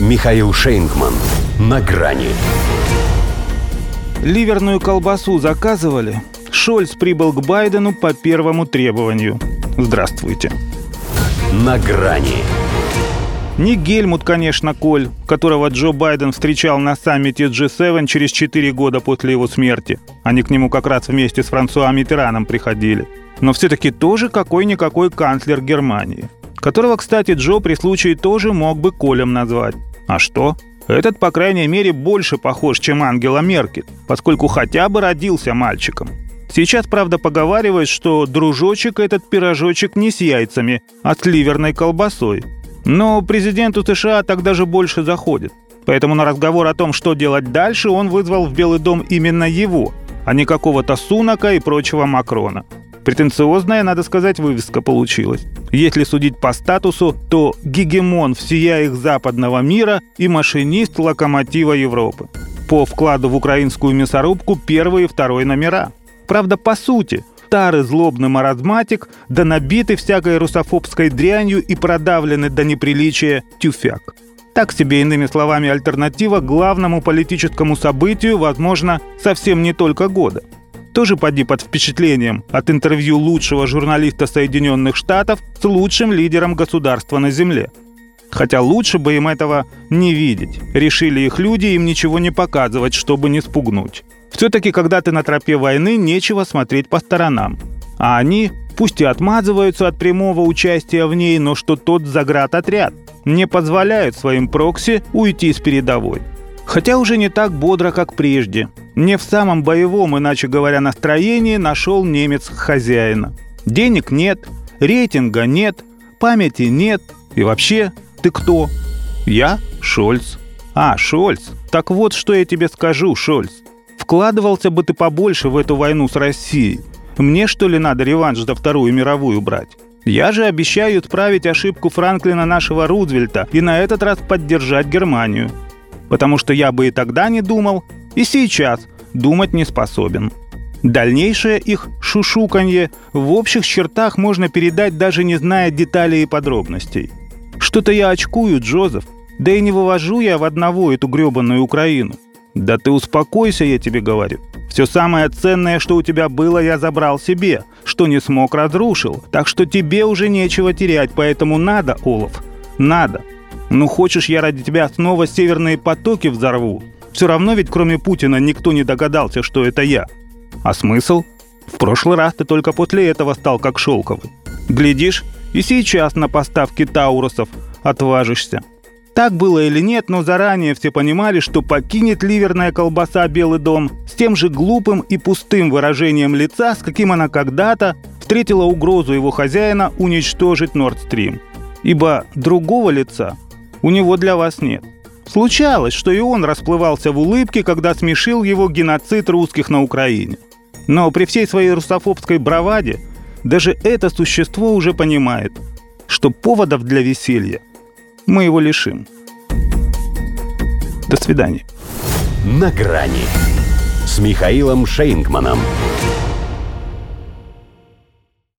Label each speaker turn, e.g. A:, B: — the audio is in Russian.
A: Михаил Шейнгман. На грани.
B: Ливерную колбасу заказывали. Шольц прибыл к Байдену по первому требованию. Здравствуйте.
A: На грани.
B: Не Гельмут, конечно, Коль, которого Джо Байден встречал на саммите G7 через 4 года после его смерти. Они к нему как раз вместе с Франсуа Митераном приходили. Но все-таки тоже какой-никакой канцлер Германии. Которого, кстати, Джо при случае тоже мог бы Колем назвать. А что? Этот, по крайней мере, больше похож, чем Ангела Меркель, поскольку хотя бы родился мальчиком. Сейчас, правда, поговаривают, что дружочек этот пирожочек не с яйцами, а с ливерной колбасой. Но президенту США так даже больше заходит. Поэтому на разговор о том, что делать дальше, он вызвал в Белый дом именно его, а не какого-то Сунака и прочего Макрона. Претенциозная, надо сказать, вывеска получилась. Если судить по статусу, то гегемон всея их западного мира и машинист локомотива Европы. По вкладу в украинскую мясорубку первый и второй номера. Правда, по сути, старый злобный маразматик, да набитый всякой русофобской дрянью и продавленный до неприличия тюфяк. Так себе, иными словами, альтернатива главному политическому событию, возможно, совсем не только года. Тоже поди под впечатлением от интервью лучшего журналиста Соединенных Штатов с лучшим лидером государства на Земле. Хотя лучше бы им этого не видеть. Решили их люди им ничего не показывать, чтобы не спугнуть. Все-таки, когда ты на тропе войны, нечего смотреть по сторонам. А они, пусть и отмазываются от прямого участия в ней, но что тот заградотряд не позволяют своим прокси уйти с передовой. Хотя уже не так бодро, как прежде. Не в самом боевом, иначе говоря, настроении нашел немец хозяина. Денег нет, рейтинга нет, памяти нет. И вообще, ты кто? Я Шольц. А, Шольц. Так вот, что я тебе скажу, Шольц. Вкладывался бы ты побольше в эту войну с Россией. Мне, что ли, надо реванш за Вторую мировую брать? Я же обещаю исправить ошибку Франклина нашего Рузвельта и на этот раз поддержать Германию. Потому что я бы и тогда не думал, и сейчас думать не способен. Дальнейшее их шушуканье в общих чертах можно передать, даже не зная деталей и подробностей. Что-то я очкую, Джозеф, да и не вывожу я в одного эту гребаную Украину. Да ты успокойся, я тебе говорю. Все самое ценное, что у тебя было, я забрал себе. Что не смог, разрушил. Так что тебе уже нечего терять, поэтому надо, Олаф, надо. Ну хочешь, я ради тебя снова северные потоки взорву? Все равно ведь кроме Путина никто не догадался, что это я. А смысл? В прошлый раз ты только после этого стал как шелковый. Глядишь, и сейчас на поставки таурусов отважишься. Так было или нет, но заранее все понимали, что покинет ливерная колбаса Белый дом с тем же глупым и пустым выражением лица, с каким она когда-то встретила угрозу его хозяина уничтожить Нордстрим. Ибо другого лица у него для вас нет. Случалось, что и он расплывался в улыбке, когда смешил его геноцид русских на Украине. Но при всей своей русофобской браваде даже это существо уже понимает, что поводов для веселья – мы его лишим. До свидания.
A: На грани с Михаилом Шейнгманом.